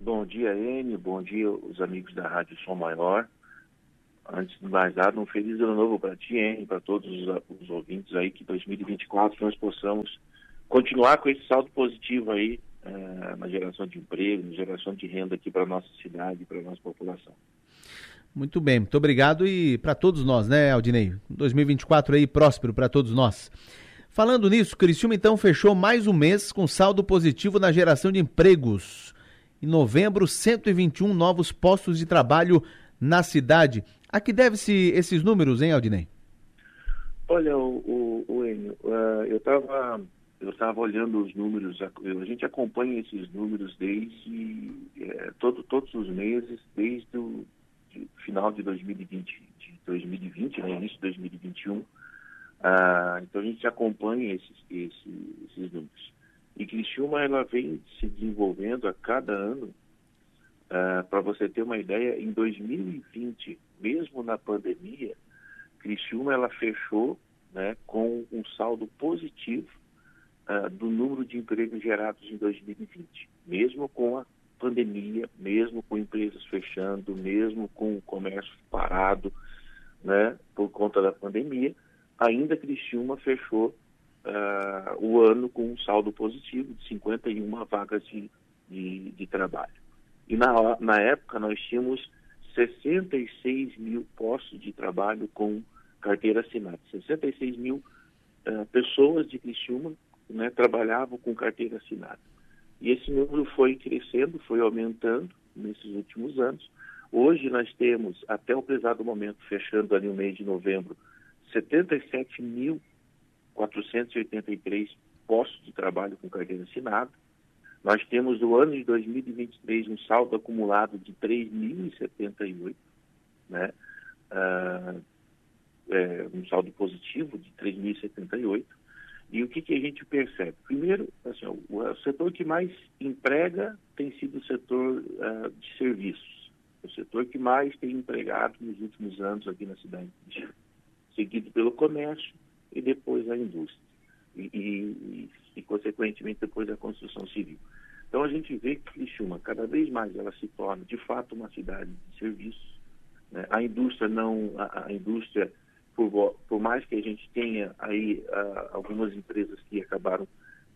Bom dia, N. Bom dia, os amigos da Rádio Som Maior. Antes de mais nada, um feliz ano novo para ti, N, para todos os, os, ouvintes aí, que 2024 nós possamos continuar com esse saldo positivo aí uh, na geração de emprego, na geração de renda aqui para nossa cidade, para nossa população. Muito bem, muito obrigado e para todos nós, né, Aldinei? 2024 aí próspero para todos nós. Falando nisso, Criciúma então fechou mais um mês com saldo positivo na geração de empregos. Em novembro, 121 novos postos de trabalho na cidade. A que deve-se esses números, hein, Aldinei? Olha, o, o, o Enio, uh, eu estava eu estava olhando os números, a, gente acompanha esses números desde é, todo, todos os meses, desde o de, final de 2020, de 2020, né, início de 2021. Ah, então a gente acompanha esses, esses, esses números. E Criciúma ela vem se desenvolvendo a cada ano. Ah, Para você ter uma ideia, em 2020, mesmo na pandemia, Criciúma ela fechou né, com um saldo positivo ah, do número de empregos gerados em 2020, mesmo com a pandemia, mesmo com empresas fechando, mesmo com o comércio parado, né, por conta da pandemia, ainda Criciúma fechou uh, o ano com um saldo positivo de 51 vagas de, de, de trabalho. E na, na época nós tínhamos 66 mil postos de trabalho com carteira assinada. 66 mil uh, pessoas de Criciúma né, trabalhavam com carteira assinada. E esse número foi crescendo, foi aumentando nesses últimos anos. Hoje nós temos, até o pesado momento, fechando ali o mês de novembro, 77.483 postos de trabalho com carteira assinada. Nós temos no ano de 2023 um saldo acumulado de 3.078, né? Ah, é, um saldo positivo de 3.078. E o que, que a gente percebe? Primeiro, assim, o, o, setor que mais emprega tem sido o setor uh, de serviços. O setor que mais tem empregado nos últimos anos aqui na cidade de seguido pelo comércio e depois a indústria. E, e, e, consequentemente, depois a construção civil. Então, a gente vê que Criciúma, cada vez mais, ela se torna, de fato, uma cidade de serviços. Né? A indústria não... a, a indústria por, por mais que a gente tenha aí uh, algumas empresas que acabaram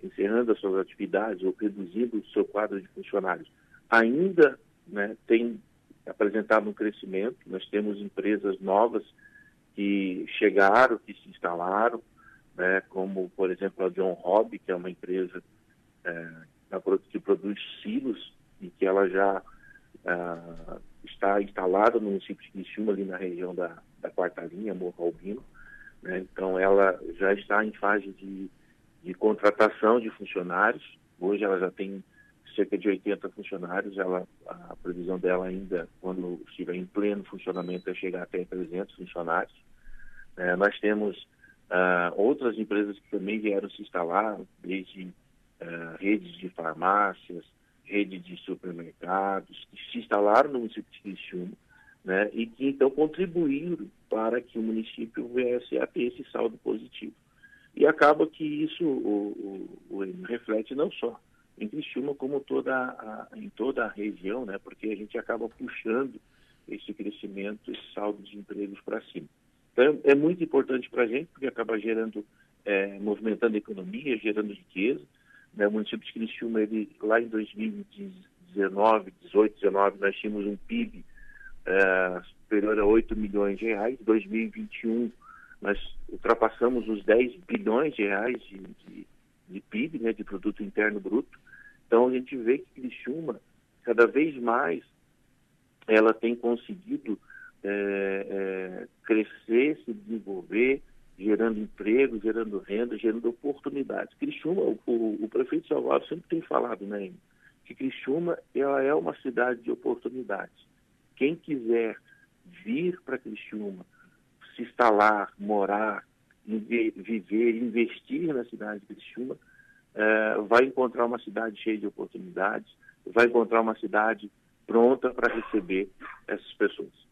encerrando as suas atividades ou reduzindo o seu quadro de funcionários, ainda né, tem apresentado um crescimento. Nós temos empresas novas que chegaram, que se instalaram, né, como, por exemplo, a John Hobby, que é uma empresa é, que produz silos e que ela já uh, está instalada no município de Criciúma, ali na região da, da quarta linha, Morro Albino. Né? Então, ela já está em fase de, de contratação de funcionários. Hoje ela já tem cerca de 80 funcionários. Ela, a previsão dela ainda, quando estiver em pleno funcionamento, é chegar até 300 funcionários. É, nós temos uh, outras empresas que também vieram se instalar, desde uh, redes de farmácias, rede de supermercados, que se instalaram no município de Criciúma né, e que então contribuíram para que o município viesse a ter esse saldo positivo. E acaba que isso o, o, o reflete não só em Criciúma, como toda a, em toda a região, né, porque a gente acaba puxando esse crescimento, esse saldo de empregos para cima. Então, é muito importante para a gente, porque acaba gerando, é, movimentando a economia, gerando riqueza. Né? O município de Criciúma, ele, lá em 2019, 18, 19, nós tínhamos um PIB é, superior a 8 milhões de reais. Em 2021, nós ultrapassamos os 10 bilhões de reais de, de, de PIB, né, de Produto Interno Bruto. Então, a gente vê que Criciúma, cada vez mais, ela tem conseguido é, é, crescer, se desenvolver, gerando emprego, gerando renda, gerando oportunidades. Criciúma, o, o, prefeito Salvador sempre tem falado, né, que Criciúma ela é uma cidade de oportunidades. Quem quiser vir para Criciúma, se instalar, morar, viver, investir na cidade de Criciúma, é, vai encontrar uma cidade cheia de oportunidades, vai encontrar uma cidade pronta para receber essas pessoas.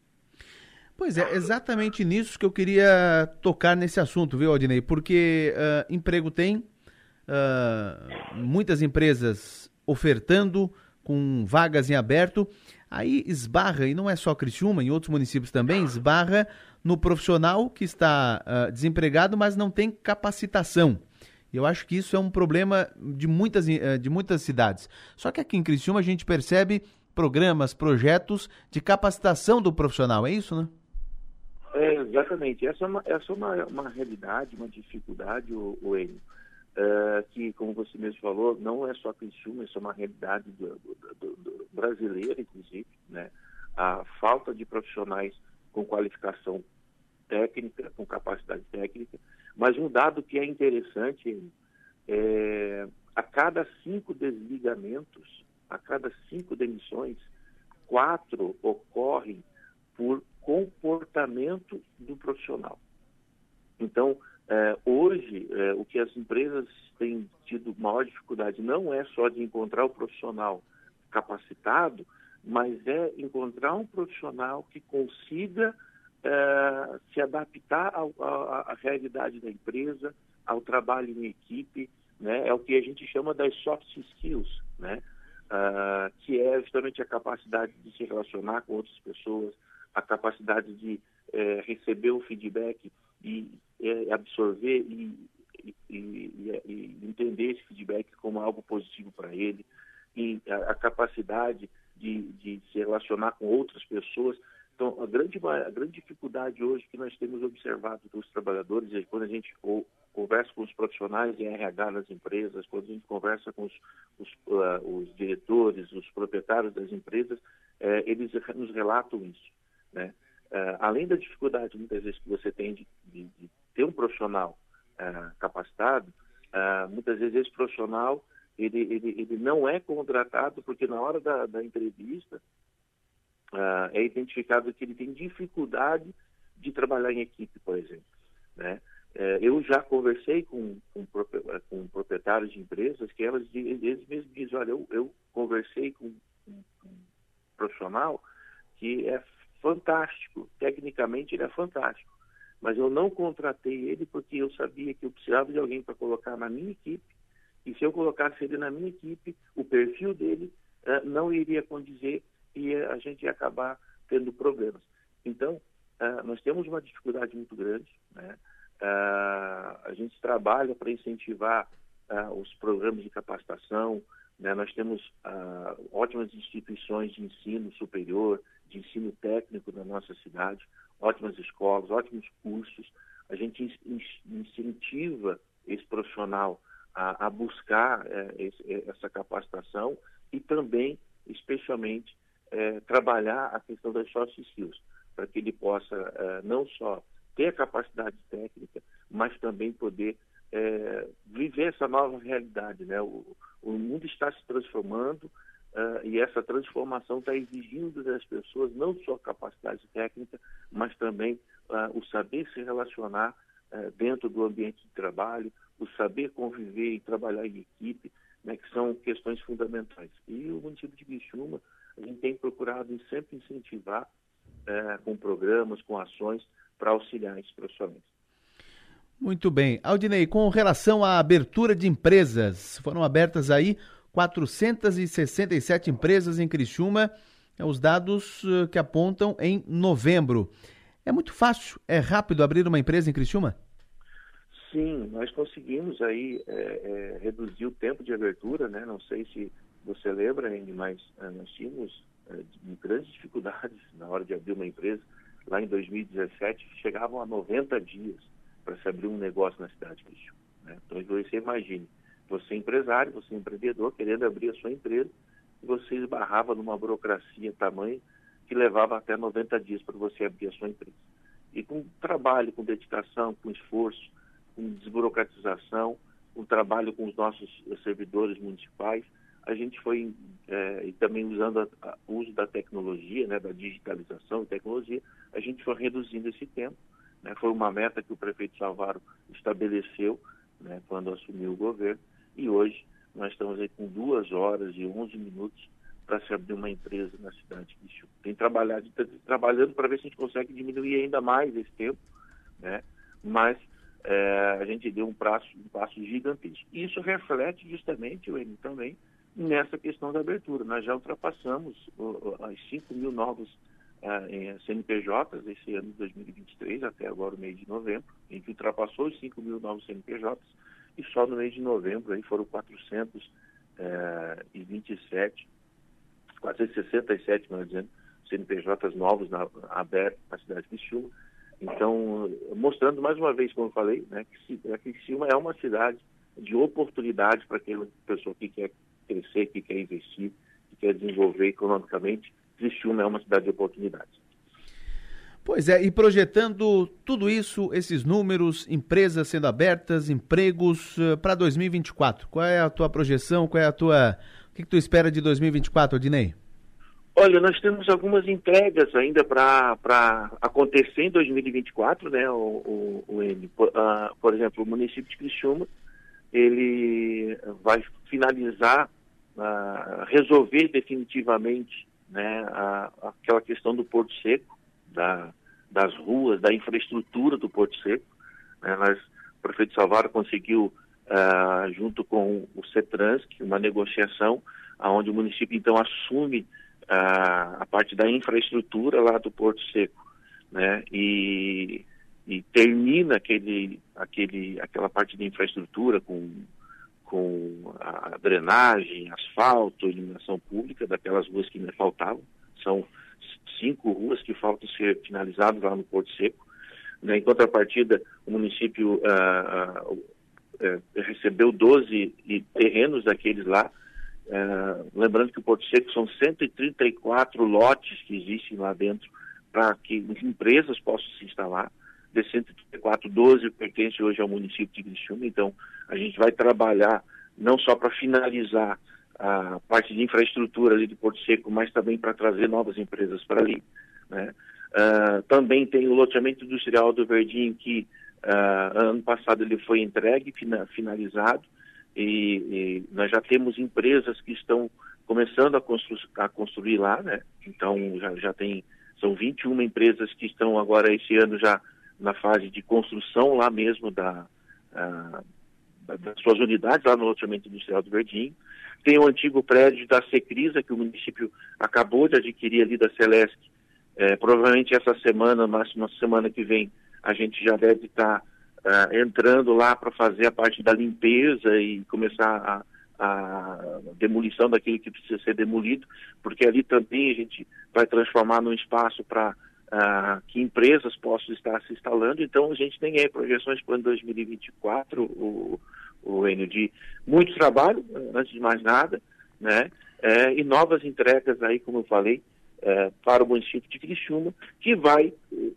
Pois é, exatamente nisso que eu queria tocar nesse assunto, viu, Aldinei? Porque uh, emprego tem, uh, muitas empresas ofertando, com vagas em aberto, aí esbarra, e não é só Criciúma, em outros municípios também, esbarra no profissional que está uh, desempregado, mas não tem capacitação. Eu acho que isso é um problema de muitas, uh, de muitas cidades. Só que aqui em Criciúma a gente percebe programas, projetos de capacitação do profissional, é isso, né? É, exatamente. Essa é uma, essa é uma, uma realidade, uma dificuldade, o, o Enio, é, que, como você mesmo falou, não é só Criciúma, isso é uma realidade do, do, do, brasileira, inclusive, né? A falta de profissionais com qualificação técnica, com capacidade técnica, mas um dado que é interessante é a cada cinco desligamentos, a cada cinco demissões, quatro ocorrem por comportamento do profissional. Então, é, hoje, é, o que as empresas têm tido maior dificuldade não é só de encontrar o profissional capacitado, mas é encontrar um profissional que consiga é, se adaptar à realidade da empresa, ao trabalho em equipe, né? é o que a gente chama das soft skills, né? Uh, que é justamente a capacidade de se relacionar com outras pessoas, a capacidade de é, receber o feedback e é, absorver e, e, e, e, entender esse feedback como algo positivo para ele, e a, a capacidade de, de, se relacionar com outras pessoas. Então, a grande, a grande dificuldade hoje que nós temos observado dos trabalhadores é quando a gente ou, conversa com os profissionais em RH nas empresas, quando a gente conversa com os, os, uh, os diretores, os proprietários das empresas, uh, eles nos relatam isso. Né? Uh, além da dificuldade, muitas vezes, que você tem de, de, de ter um profissional uh, capacitado, uh, muitas vezes esse profissional ele, ele, ele não é contratado porque na hora da, da entrevista é identificado que ele tem dificuldade de trabalhar em equipe, por exemplo. Né? eu já conversei com, com, com, proprietários de empresas que elas, eles mesmos dizem, olha, eu, eu conversei com, com um profissional que é fantástico, tecnicamente ele é fantástico, mas eu não contratei ele porque eu sabia que eu precisava de alguém para colocar na minha equipe, e se eu colocasse ele na minha equipe, o perfil dele uh, não iria condizer e a gente ia acabar tendo problemas. Então, uh, nós temos uma dificuldade muito grande, né? Uh, a gente trabalha para incentivar os programas de capacitação, né? nós temos ótimas instituições de ensino superior, de ensino técnico na nossa cidade, ótimas escolas, ótimos cursos. A gente incentiva esse profissional a, a buscar é, esse, é, essa capacitação e também, especialmente, é, trabalhar a questão das soft skills, para que ele possa é, não só ter a capacidade técnica, mas também poder é, viver essa nova realidade. Né? O, o mundo está se transformando, Uh, e essa transformação está exigindo das pessoas não só capacidade técnica, mas também uh, o saber se relacionar uh, dentro do ambiente de trabalho, o saber conviver e trabalhar em equipe, né, que são questões fundamentais. E o município de Criciúma, a gente tem procurado sempre incentivar com programas, com ações para auxiliar esses profissionais. Muito bem. Aldinei, com relação à abertura de empresas, foram abertas aí 467 empresas em Criciúma, é os dados eh, que apontam em novembro. É muito fácil, é rápido abrir uma empresa em Criciúma? Sim, nós conseguimos aí é, é, reduzir o tempo de abertura, né? Não sei se você lembra, mas é, nós tínhamos grandes dificuldades na hora de abrir uma empresa. Lá em 2017 chegavam a 90 dias para se abrir um negócio na cidade de Criciúma. Né? Então você imagine, você é empresário, você é empreendedor, querendo abrir a sua empresa, você esbarrava numa burocracia tamanho que levava até 90 dias para você abrir a sua empresa. E com trabalho, com dedicação, com esforço, com desburocratização, com trabalho com os nossos servidores municipais, a gente foi, é, e também usando o uso da tecnologia, né, da digitalização e tecnologia, a gente foi reduzindo esse tempo. Né, foi uma meta que o prefeito Salvaro estabeleceu né, quando assumiu o governo, e hoje nós estamos aí com duas horas e 11 minutos para se abrir uma empresa na cidade de Quixu. Tem trabalhado, tá trabalhando para ver se a gente consegue diminuir ainda mais esse tempo, né? mas é, a gente deu um, prazo, um passo gigantesco. E isso reflete justamente, o também, nessa questão da abertura. Nós já ultrapassamos as 5 mil novos uh, CNPJs esse ano de 2023, até agora o mês de novembro. A gente ultrapassou os 5 mil novos CNPJs e só no mês de novembro aí foram 427, 467, melhor dizendo, CNPJs novos na, abertos na cidade de Criciúma. Então, mostrando mais uma vez, como eu falei, né, que Criciúma é uma cidade de oportunidade para aquela pessoa que quer crescer, que quer investir, que quer desenvolver economicamente. Criciúma é uma cidade de oportunidades. Pois é, e projetando tudo isso, esses números, empresas sendo abertas, empregos uh, para 2024. Qual é a tua projeção? Qual é a tua. O que, que tu espera de 2024, Odinei? Olha, nós temos algumas entregas ainda para acontecer em 2024, né, o, o, o M. Por, uh, por, exemplo, o município de Criciúma, ele vai finalizar, uh, resolver definitivamente né, a, aquela questão do Porto Seco, da, das ruas, da infraestrutura do Porto Seco. Né, nós, o prefeito Salvador conseguiu, uh, junto com o CETRANS, uma negociação onde o município então assume a, a parte da infraestrutura lá do Porto Seco, né? E, e termina aquele, aquele, aquela parte de infraestrutura com, com a drenagem, asfalto, iluminação pública daquelas ruas que me faltavam. São cinco ruas que faltam ser finalizadas lá no Porto Seco. Né? Em contrapartida, o município uh, uh, uh, recebeu 12 terrenos daqueles lá é, lembrando que o Porto Seco são 134 lotes que existem lá dentro para que empresas possam se instalar. De 134, 12 pertencem hoje ao município de Criciúma, então a gente vai trabalhar não só para finalizar a parte de infraestrutura ali do Porto Seco, mas também para trazer novas empresas para ali. Né? Uh, também tem o loteamento industrial do Verdinho, que uh, ano passado ele foi entregue, fina, finalizado, e, e, nós já temos empresas que estão começando a, constru a construir lá, né? Então já, já tem, são 21 empresas que estão agora esse ano já na fase de construção lá mesmo da, a, das suas unidades lá no loteamento industrial do Verdinho. Tem o antigo prédio da Secrisa, que o município acabou de adquirir ali da Celeste. É, provavelmente essa semana, máxima semana que vem, a gente já deve estar uh, entrando lá para fazer a parte da limpeza e começar a, a demolição daquilo que precisa ser demolido, porque ali também a gente vai transformar num espaço para uh, que empresas possam estar se instalando. Então a gente tem aí projeções para 2024, o, o Enio, de muito trabalho, antes de mais nada, né? É, e novas entregas aí, como eu falei, é, para o município de Criciúma, que vai,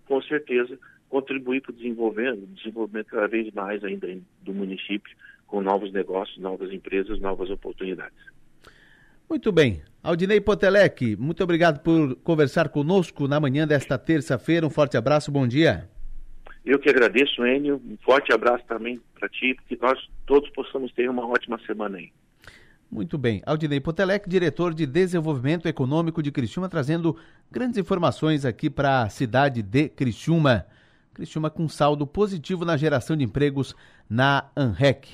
com certeza, contribuir para o desenvolvimento, desenvolvimento cada vez mais ainda do município, com novos negócios, novas empresas, novas oportunidades. Muito bem. Aldinei Potelec, muito obrigado por conversar conosco na manhã desta terça-feira. Um forte abraço, bom dia. Eu que agradeço, Enio. Um forte abraço também para ti, que nós todos possamos ter uma ótima semana aí. Muito bem. Aldinei Potelec, diretor de Desenvolvimento Econômico de Criciúma, trazendo grandes informações aqui para a cidade de Criciúma. Criciúma com saldo positivo na geração de empregos na ANREC.